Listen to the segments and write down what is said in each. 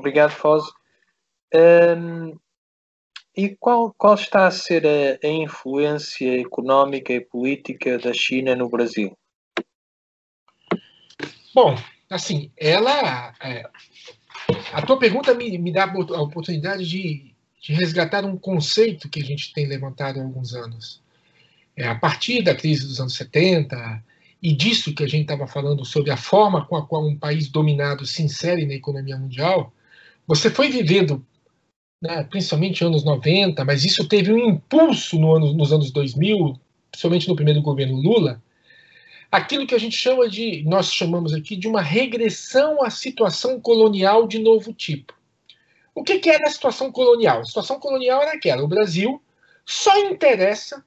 Obrigado, Foz. Um, e qual, qual está a ser a, a, influência económica e política da China no Brasil? Bom, assim, ela. É, a tua pergunta me, me dá a oportunidade de, de resgatar um conceito que a gente tem levantado há alguns anos. É, a partir da crise dos anos 70 e disso que a gente estava falando sobre a forma com a qual um país dominado se insere na economia mundial, você foi vivendo, né, principalmente anos 90, mas isso teve um impulso no ano, nos anos 2000, principalmente no primeiro governo Lula, aquilo que a gente chama de, nós chamamos aqui de uma regressão à situação colonial de novo tipo. O que, que era a situação colonial? A situação colonial era aquela: o Brasil só interessa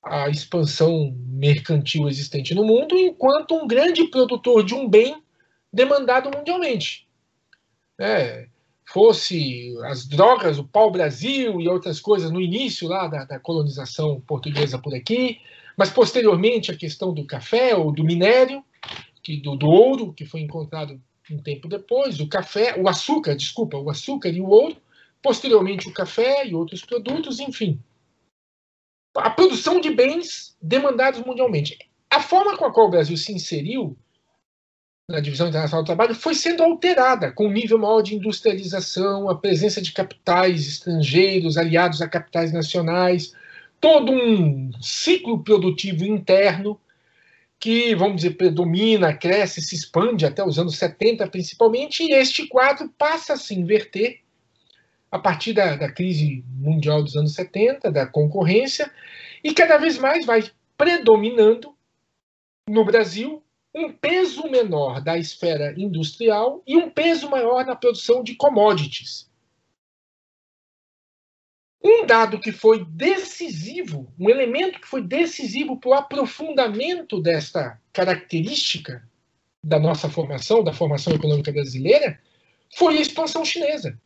a expansão mercantil existente no mundo enquanto um grande produtor de um bem demandado mundialmente. É, fosse as drogas, o pau-brasil e outras coisas no início lá da, da colonização portuguesa por aqui, mas posteriormente a questão do café ou do minério, que, do, do ouro, que foi encontrado um tempo depois, o café, o açúcar, desculpa, o açúcar e o ouro, posteriormente o café e outros produtos, enfim. A produção de bens demandados mundialmente. A forma com a qual o Brasil se inseriu na divisão internacional do trabalho foi sendo alterada com um nível maior de industrialização, a presença de capitais estrangeiros aliados a capitais nacionais, todo um ciclo produtivo interno que, vamos dizer, predomina, cresce, se expande até os anos 70 principalmente, e este quadro passa a se inverter a partir da, da crise mundial dos anos 70, da concorrência, e cada vez mais vai predominando no Brasil um peso menor da esfera industrial e um peso maior na produção de commodities. Um dado que foi decisivo, um elemento que foi decisivo para o aprofundamento desta característica da nossa formação, da formação econômica brasileira, foi a expansão chinesa.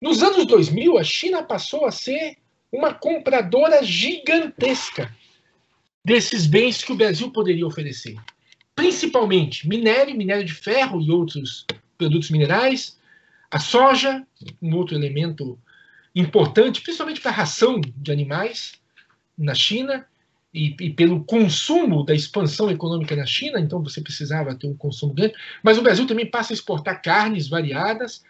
Nos anos 2000, a China passou a ser uma compradora gigantesca desses bens que o Brasil poderia oferecer. Principalmente minério, minério de ferro e outros produtos minerais, a soja, um outro elemento importante, principalmente para a ração de animais na China e, e, pelo consumo da expansão econômica na China, então você precisava ter um consumo grande. Mas o Brasil também passa a exportar carnes variadas,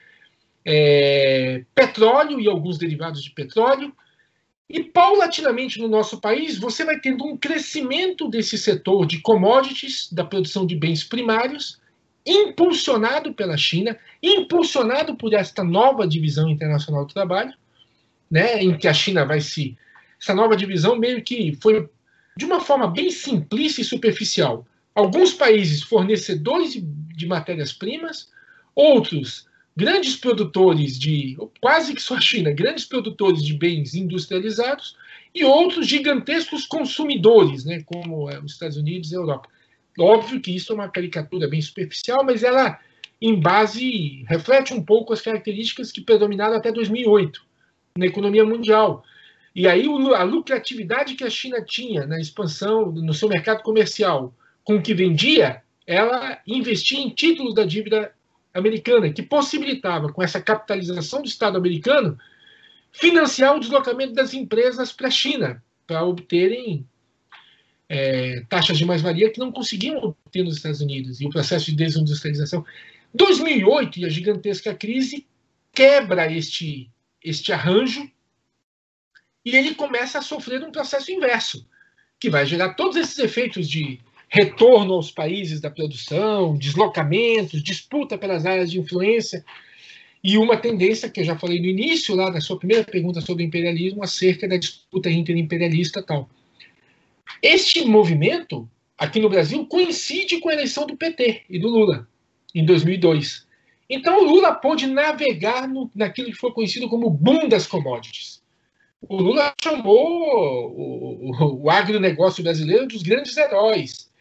é, petróleo e alguns derivados de petróleo. E paulatinamente no nosso país, você vai tendo um crescimento desse setor de commodities, da produção de bens primários, impulsionado pela China, impulsionado por esta nova divisão internacional do trabalho, né, em que a China vai se. Essa nova divisão meio que foi de uma forma bem simplista e superficial. Alguns países fornecedores de, de matérias-primas, outros grandes produtores de, quase que só a China, grandes produtores de bens industrializados, e outros gigantescos consumidores, né, como é, os Estados Unidos e a Europa. Óbvio que isso é uma caricatura bem superficial, mas ela, em base, reflete um pouco as características que predominaram até 2008 na economia mundial. E aí a lucratividade que a China tinha na expansão no seu mercado comercial com o que vendia, ela investia em títulos da dívida americana, que possibilitava, com essa capitalização do Estado americano, financiar o deslocamento das empresas para a China, para obterem é, taxas de mais-valia que não conseguiam obter nos Estados Unidos, e o processo de desindustrialização. 2008 e a gigantesca crise quebra este este arranjo e ele começa a sofrer um processo inverso, que vai gerar todos esses efeitos de retorno aos países da produção, deslocamentos, disputa pelas áreas de influência e uma tendência que eu já falei no início, lá na sua primeira pergunta sobre o imperialismo, acerca da disputa interimperialista tal. Este movimento, aqui no Brasil, coincide com a eleição do PT e do Lula, em 2002. Então o Lula pôde navegar no, naquilo que foi conhecido como boom das commodities. O Lula chamou o, o, o agronegócio brasileiro dos grandes heróis.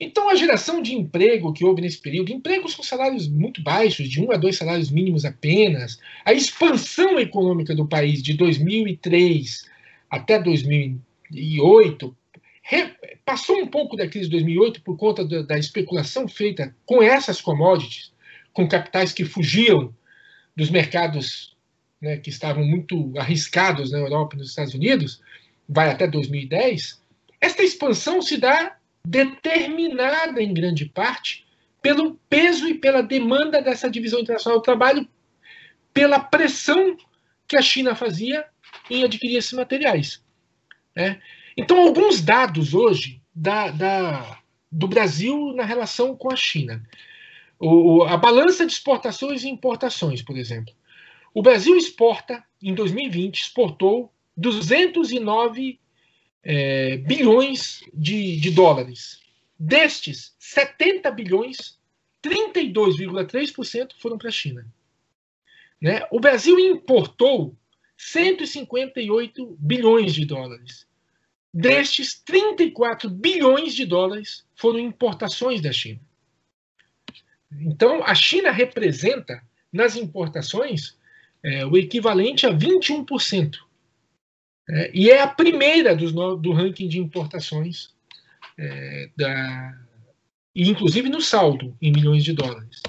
Então a geração de emprego que houve nesse período, empregos com salários muito baixos, de um a dois salários mínimos apenas, a expansão econômica do país de 2003 até 2008, passou um pouco da crise de 2008 por conta da, especulação feita com essas commodities com capitais que fugiam dos mercados né, que estavam muito arriscados na Europa e nos Estados Unidos, vai até 2010, esta expansão se dá determinada em grande parte pelo peso e pela demanda dessa divisão internacional do trabalho, pela pressão que a China fazia em adquirir esses materiais. Né? Então, alguns dados hoje da, da, do Brasil na relação com a China. O, a balança de exportações e importações, por exemplo. O Brasil exporta, em 2020, exportou 209 é, bilhões de, de dólares. Destes, 70 bilhões, 32,3% foram para a China. Né? O Brasil importou 158 bilhões de dólares. Destes, 34 bilhões de dólares foram importações da China. Então, a China representa, nas importações, é, o equivalente a 21%. É, e é a primeira dos, do ranking de importações, é, da, inclusive no saldo, em milhões de dólares.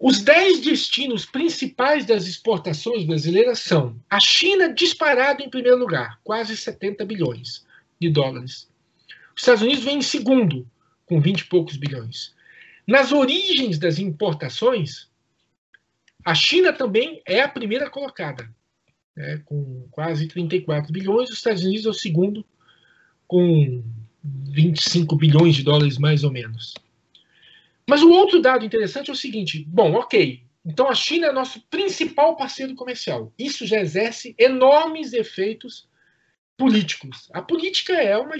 Os dez destinos principais das exportações brasileiras são a China disparado em primeiro lugar, quase 70 bilhões de dólares. Os Estados Unidos vem em segundo, com 20 e poucos bilhões. Nas origens das importações, a China também é a primeira colocada, né, com quase 34 bilhões. Os Estados Unidos é o segundo, com 25 bilhões de dólares, mais ou menos. Mas o outro dado interessante é o seguinte: bom, ok, então a China é nosso principal parceiro comercial. Isso já exerce enormes efeitos políticos. A política é uma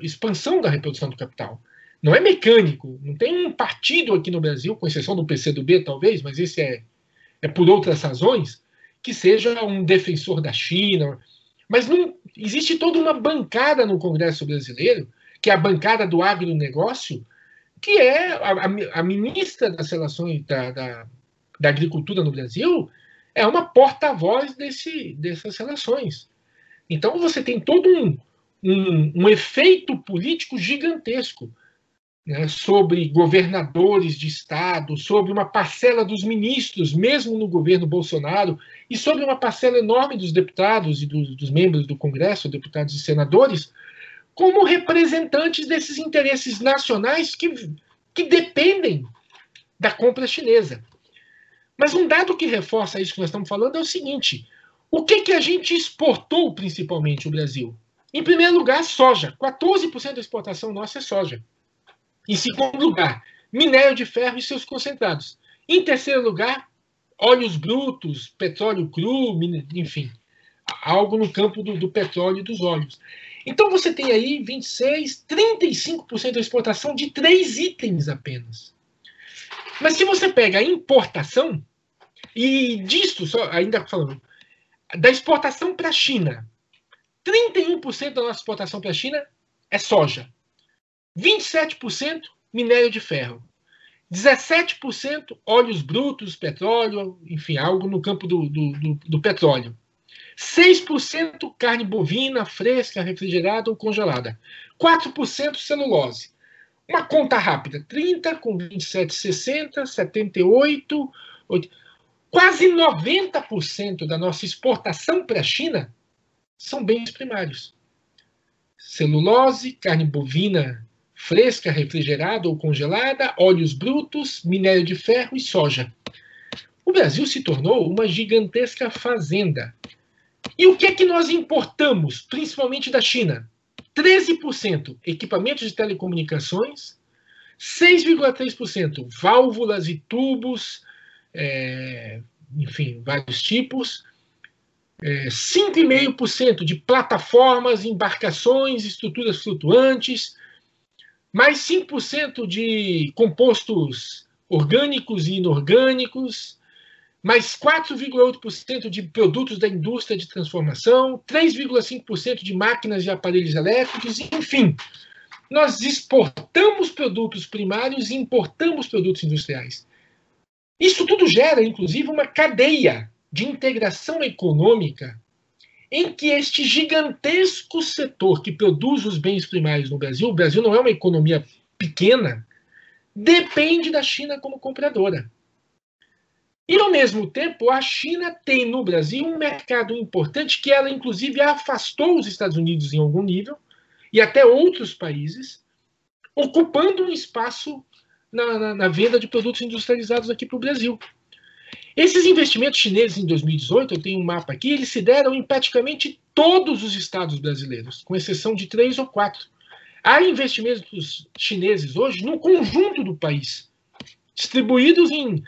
expansão da reprodução do capital. Não é mecânico. Não tem um partido aqui no Brasil, com exceção do PCdoB, talvez, mas esse é, é por outras razões, que seja um defensor da China. Mas não existe toda uma bancada no Congresso brasileiro, que é a bancada do agronegócio, que é a, a ministra das Relações da, da, da, Agricultura no Brasil, é uma porta-voz dessas relações. Então você tem todo um, um, um efeito político gigantesco né, sobre governadores de estado, sobre uma parcela dos ministros, mesmo no governo Bolsonaro, e sobre uma parcela enorme dos deputados e dos, membros do Congresso, deputados e senadores, como representantes desses interesses nacionais que, que dependem da compra chinesa. Mas um dado que reforça isso que nós estamos falando é o seguinte: o que, que a gente exportou principalmente o Brasil? Em primeiro lugar, soja. 14% da exportação nossa é soja. Em segundo lugar, minério de ferro e seus concentrados. Em terceiro lugar, óleos brutos, petróleo cru, enfim, algo no campo do, do petróleo e dos óleos. Então você tem aí 26, 35% da exportação de três itens apenas. Mas se você pega a importação, e disso, só ainda falando, da exportação para a China, 31% da nossa exportação para a China é soja, 27% minério de ferro, 17% óleos brutos, petróleo, enfim, algo no campo do, do, do, do petróleo. 6% carne bovina, fresca, refrigerada ou congelada. 4% celulose. Uma conta rápida: 30 com 27, 60, 78, 8. Quase 90% da nossa exportação para a China são bens primários. Celulose, carne bovina fresca, refrigerada ou congelada, óleos brutos, minério de ferro e soja. O Brasil se tornou uma gigantesca fazenda e o que é que nós importamos, principalmente da China? 13% equipamentos de telecomunicações, 6,3% válvulas e tubos, é, enfim, vários tipos, é, 5,5% de plataformas, embarcações, estruturas flutuantes, mais 5% de compostos orgânicos e inorgânicos, mais 4,8% de produtos da indústria de transformação, 3,5% de máquinas e aparelhos elétricos, enfim. Nós exportamos produtos primários e importamos produtos industriais. Isso tudo gera, inclusive, uma cadeia de integração econômica em que este gigantesco setor que produz os bens primários no Brasil, o Brasil não é uma economia pequena, depende da China como compradora. E, ao mesmo tempo, a China tem no Brasil um mercado importante que ela, inclusive, afastou os Estados Unidos em algum nível e até outros países, ocupando um espaço na, na, na venda de produtos industrializados aqui para o Brasil. Esses investimentos chineses em 2018, eu tenho um mapa aqui, eles se deram em praticamente todos os estados brasileiros, com exceção de três ou quatro. Há investimentos chineses hoje no conjunto do país, distribuídos em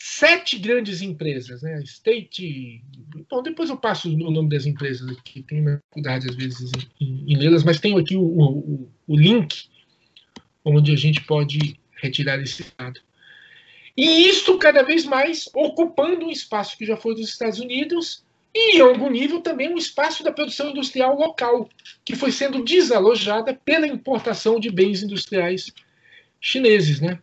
sete grandes empresas, né? State. Bom, depois eu passo o nome das empresas aqui, tem dificuldade às vezes em, em lê-las, mas tenho aqui o, o, o, link onde a gente pode retirar esse dado. E isso cada vez mais ocupando um espaço que já foi dos Estados Unidos e, em algum nível, também um espaço da produção industrial local, que foi sendo desalojada pela importação de bens industriais chineses, né?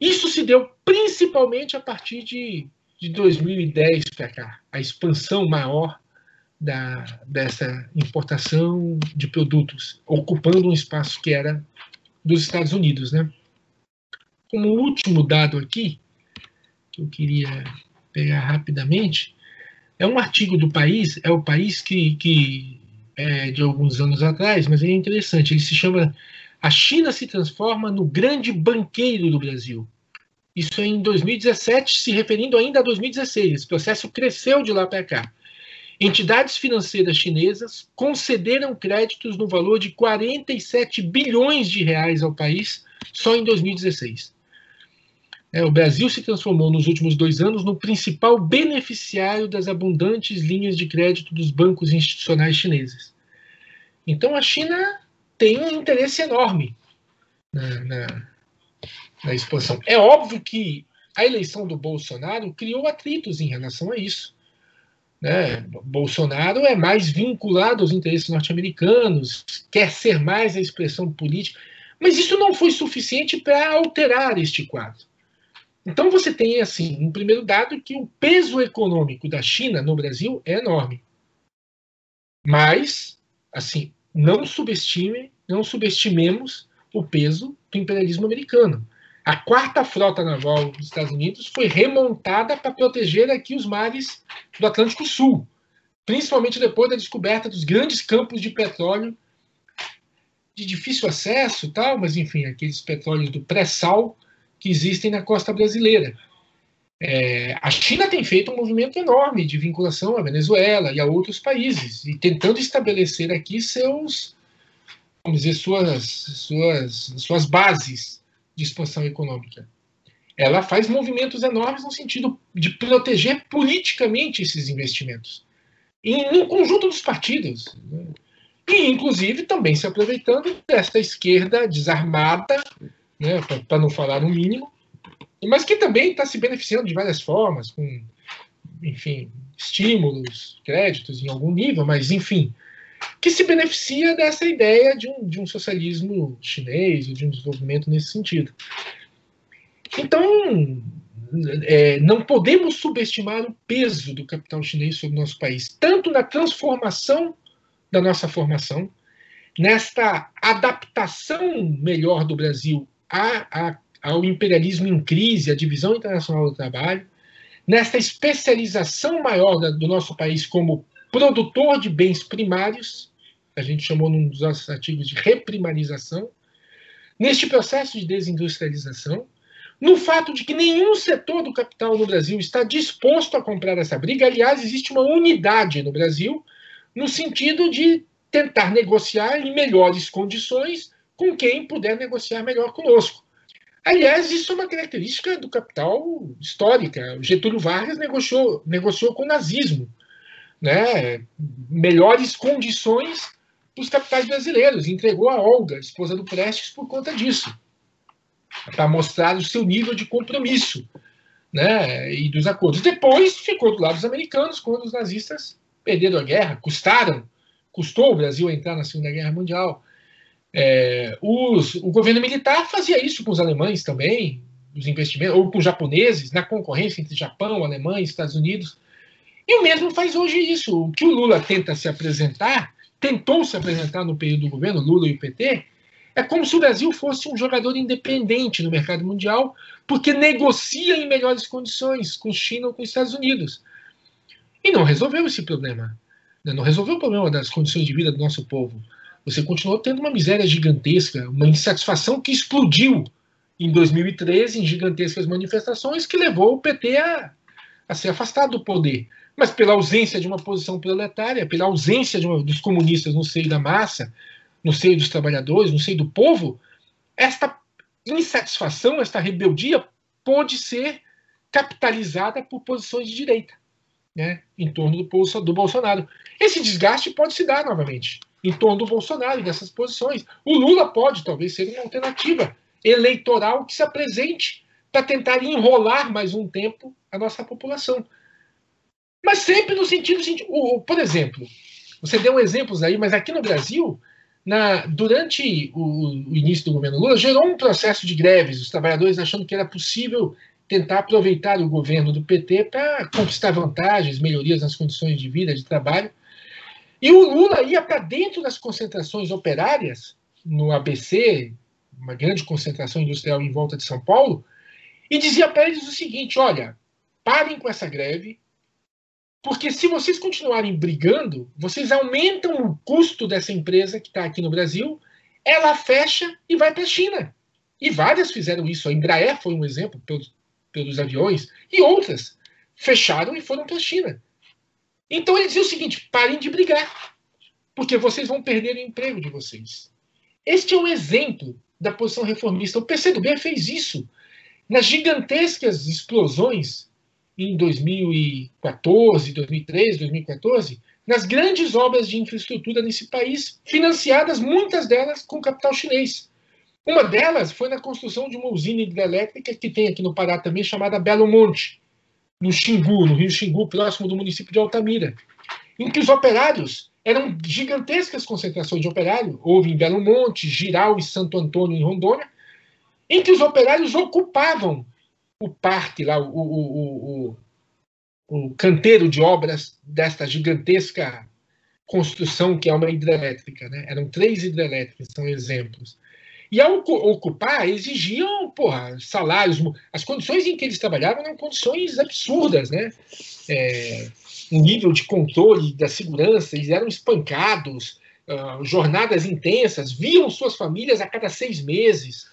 Isso se deu principalmente a partir de, de 2010 para cá, a expansão maior da, dessa importação de produtos, ocupando um espaço que era dos Estados Unidos. Né? Como último dado aqui, que eu queria pegar rapidamente, é um artigo do país, é o país que, que é de alguns anos atrás, mas é interessante, ele se chama a China se transforma no grande banqueiro do Brasil. Isso é em 2017, se referindo ainda a 2016. Esse processo cresceu de lá para cá. Entidades financeiras chinesas concederam créditos no valor de 47 bilhões de reais ao país só em 2016. É, o Brasil se transformou nos últimos dois anos no principal beneficiário das abundantes linhas de crédito dos bancos institucionais chineses. Então a China tem um interesse enorme na, na, na expansão. É óbvio que a eleição do Bolsonaro criou atritos em relação a isso. Né? Bolsonaro é mais vinculado aos interesses norte-americanos, quer ser mais a expressão política, mas isso não foi suficiente para alterar este quadro. Então você tem assim, um primeiro dado que o peso econômico da China no Brasil é enorme. Mas, assim, não subestime, não subestimemos o peso do imperialismo americano. A quarta frota naval dos Estados Unidos foi remontada para proteger aqui os mares do Atlântico Sul, principalmente depois da descoberta dos grandes campos de petróleo de difícil acesso, tal, mas enfim, aqueles petróleos do pré-sal que existem na costa brasileira. É, a China tem feito um movimento enorme de vinculação à Venezuela e a outros países, e tentando estabelecer aqui seus, vamos dizer, suas, suas, suas bases de expansão econômica. Ela faz movimentos enormes no sentido de proteger politicamente esses investimentos, em um conjunto dos partidos. Né? E, inclusive, também se aproveitando desta esquerda desarmada, né, para não falar o mínimo, mas que também está se beneficiando de várias formas, com, enfim, estímulos, créditos em algum nível, mas, enfim, que se beneficia dessa ideia de um, de um socialismo chinês, de um desenvolvimento nesse sentido. Então, é, não podemos subestimar o peso do capital chinês sobre o nosso país, tanto na transformação da nossa formação, nesta adaptação melhor do Brasil a, a ao imperialismo em crise, à divisão internacional do trabalho, nesta especialização maior do nosso país como produtor de bens primários, a gente chamou num dos nossos artigos de reprimarização, neste processo de desindustrialização, no fato de que nenhum setor do capital no Brasil está disposto a comprar essa briga. Aliás, existe uma unidade no Brasil no sentido de tentar negociar em melhores condições com quem puder negociar melhor conosco. Aliás, isso é uma característica do capital histórica. Getúlio Vargas negociou, negociou com o nazismo né, melhores condições para os capitais brasileiros. Entregou a Olga, esposa do Prestes, por conta disso, para mostrar o seu nível de compromisso né, e dos acordos. Depois ficou do lado dos americanos, quando os nazistas perderam a guerra, custaram, custou o Brasil entrar na Segunda Guerra Mundial. É, os, o governo militar fazia isso com os alemães também, os investimentos, ou com os japoneses, na concorrência entre Japão, Alemanha, Estados Unidos. E o mesmo faz hoje isso. O que o Lula tenta se apresentar, tentou se apresentar no período do governo, Lula e o PT, É como se o Brasil fosse um jogador independente no mercado mundial, porque negocia em melhores condições com China ou com Estados Unidos. E não resolveu esse problema. Não resolveu o problema das condições de vida do nosso povo. Você continuou tendo uma miséria gigantesca, uma insatisfação que explodiu em 2013 em gigantescas manifestações que levou o PT a, a ser afastado do poder. Mas pela ausência de uma posição proletária, pela ausência uma, dos comunistas no seio da massa, no seio dos trabalhadores, no seio do povo, esta insatisfação, esta rebeldia pôde ser capitalizada por posições de direita né, em torno do, do Bolsonaro. Esse desgaste pode se dar novamente em torno do Bolsonaro e dessas posições. O Lula pode talvez ser uma alternativa eleitoral que se apresente para tentar enrolar mais um tempo a nossa população. Mas sempre no sentido, por exemplo, você deu exemplos aí, mas aqui no Brasil, na, durante o, o, início do governo Lula, gerou um processo de greves, os trabalhadores achando que era possível tentar aproveitar o governo do PT para conquistar vantagens, melhorias nas condições de vida, de trabalho. E o Lula ia para dentro das concentrações operárias, no ABC, uma grande concentração industrial em volta de São Paulo, e dizia para eles o seguinte: olha, parem com essa greve, porque se vocês continuarem brigando, vocês aumentam o custo dessa empresa que está aqui no Brasil, ela fecha e vai para a China. E várias fizeram isso. A Embraer foi um exemplo, pelos aviões, e outras fecharam e foram para a China. Então ele dizia o seguinte: parem de brigar, porque vocês vão perder o emprego de vocês. Este é o exemplo da posição reformista. O PCdoB fez isso nas gigantescas explosões em 2014, 2013, 2014, nas grandes obras de infraestrutura nesse país, financiadas muitas delas com capital chinês. Uma delas foi na construção de uma usina hidrelétrica que tem aqui no Pará também, chamada Belo Monte, no Xingu, no rio Xingu, próximo do município de Altamira, em que os operários eram gigantescas concentrações de operário, houve em Belo Monte, Giral e Santo Antônio, em Rondônia, em que os operários ocupavam o parque lá, o, o, o, o canteiro de obras desta gigantesca construção que é uma hidrelétrica. Né? Eram três hidrelétricas, são exemplos. E ao ocupar, exigiam porra, salários. As condições em que eles trabalhavam eram condições absurdas, né? É, um nível de controle da segurança, eles eram espancados, uh, jornadas intensas, viam suas famílias a cada seis meses,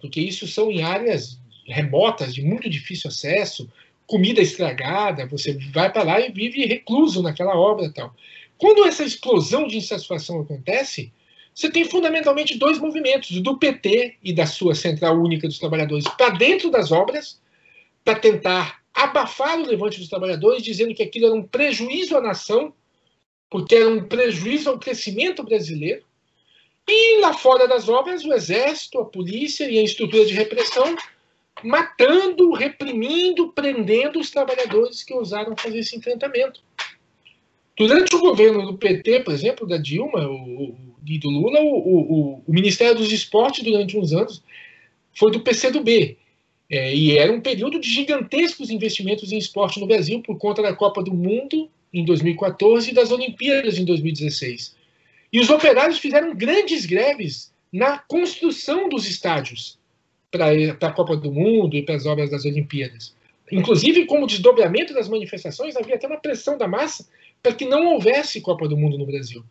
porque isso são em áreas remotas, de muito difícil acesso, comida estragada, você vai para lá e vive recluso naquela obra tal. Quando essa explosão de insatisfação acontece, você tem fundamentalmente dois movimentos, do PT e da sua Central Única dos Trabalhadores, para dentro das obras, para tentar abafar o levante dos trabalhadores, dizendo que aquilo era um prejuízo à nação, porque era um prejuízo ao crescimento brasileiro. E lá fora das obras, o exército, a polícia e a estrutura de repressão matando, reprimindo, prendendo os trabalhadores que ousaram fazer esse enfrentamento. Durante o governo do PT, por exemplo, da Dilma o, e do Lula, o, o, o, Ministério dos Esportes, durante uns anos, foi do PCdoB. É, e era um período de gigantescos investimentos em esporte no Brasil por conta da Copa do Mundo em 2014 e das Olimpíadas em 2016. E os operários fizeram grandes greves na construção dos estádios para a Copa do Mundo e para as obras das Olimpíadas. Inclusive, como desdobramento das manifestações, havia até uma pressão da massa para que não houvesse Copa do Mundo no Brasil.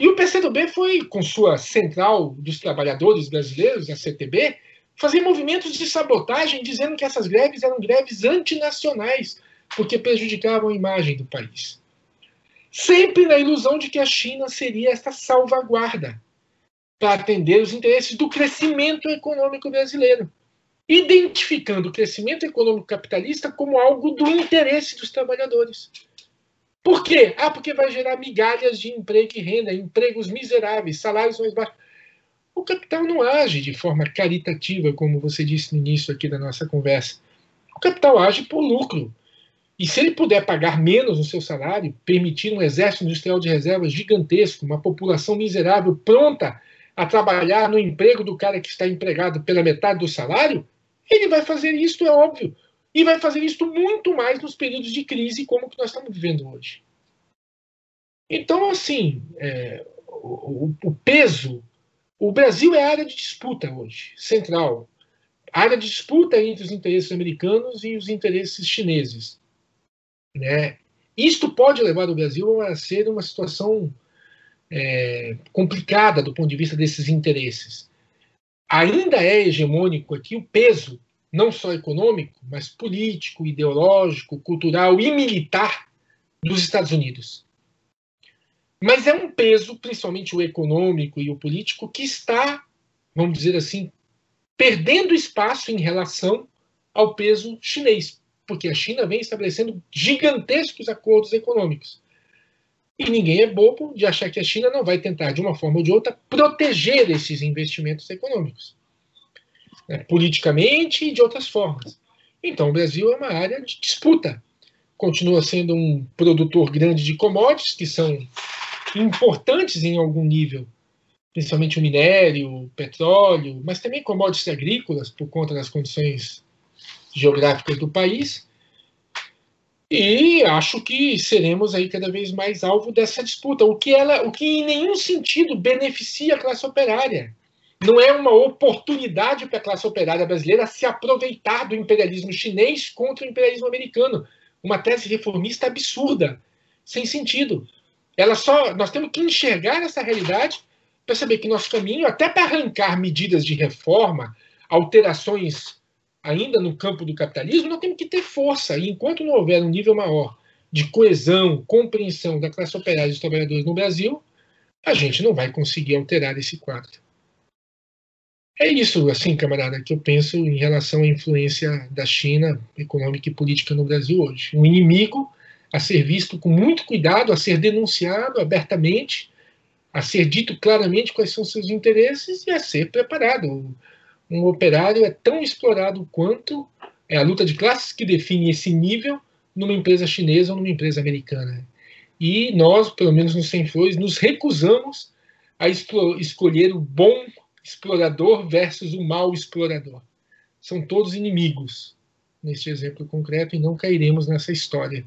E o PCdoB foi, com sua Central dos Trabalhadores Brasileiros, a CTB, fazer movimentos de sabotagem dizendo que essas greves eram greves antinacionais, porque prejudicavam a imagem do país. Sempre na ilusão de que a China seria esta salvaguarda para atender os interesses do crescimento econômico brasileiro, identificando o crescimento econômico capitalista como algo do interesse dos trabalhadores. Por quê? Ah, porque vai gerar migalhas de emprego e renda, empregos miseráveis, salários mais baixos. O capital não age de forma caritativa, como você disse no início aqui da nossa conversa. O capital age por lucro. E se ele puder pagar menos no seu salário, permitir um exército industrial de reservas gigantesco, uma população miserável pronta a trabalhar no emprego do cara que está empregado pela metade do salário, ele vai fazer isso, é óbvio. E vai fazer isso muito mais nos períodos de crise como que nós estamos vivendo hoje. Então, assim, é, o, o, peso, o Brasil é área de disputa hoje, central. Área de disputa entre os interesses americanos e os interesses chineses. Né? Isto pode levar o Brasil a ser uma situação é, complicada do ponto de vista desses interesses. Ainda é hegemônico aqui o peso, não só econômico, mas político, ideológico, cultural e militar dos Estados Unidos. Mas é um peso, principalmente o econômico e o político, que está, vamos dizer assim, perdendo espaço em relação ao peso chinês, porque a China vem estabelecendo gigantescos acordos econômicos. E ninguém é bobo de achar que a China não vai tentar, de uma forma ou de outra, proteger esses investimentos econômicos, né, politicamente e de outras formas. Então, o Brasil é uma área de disputa. Continua sendo um produtor grande de commodities, que são importantes em algum nível, principalmente o minério, o petróleo, mas também commodities agrícolas, por conta das condições geográficas do país. E acho que seremos aí cada vez mais alvo dessa disputa, o que ela, o que em nenhum sentido beneficia a classe operária. Não é uma oportunidade para a classe operária brasileira se aproveitar do imperialismo chinês contra o imperialismo americano. Uma tese reformista absurda, sem sentido. Ela só, nós temos que enxergar essa realidade para saber que nosso caminho, até para arrancar medidas de reforma, alterações ainda no campo do capitalismo, nós temos que ter força. E enquanto não houver um nível maior de coesão, compreensão da classe operária e dos trabalhadores no Brasil, a gente não vai conseguir alterar esse quadro. É isso, assim, camarada, que eu penso em relação à influência da China econômica e política no Brasil hoje. Um inimigo a ser visto com muito cuidado, a ser denunciado abertamente, a ser dito claramente quais são seus interesses e a ser preparado um operário é tão explorado quanto é a luta de classes que define esse nível numa empresa chinesa ou numa empresa americana. E nós, pelo menos no Sem Flores, nos recusamos a escolher o bom explorador versus o mau explorador. São todos inimigos neste exemplo concreto e não cairemos nessa história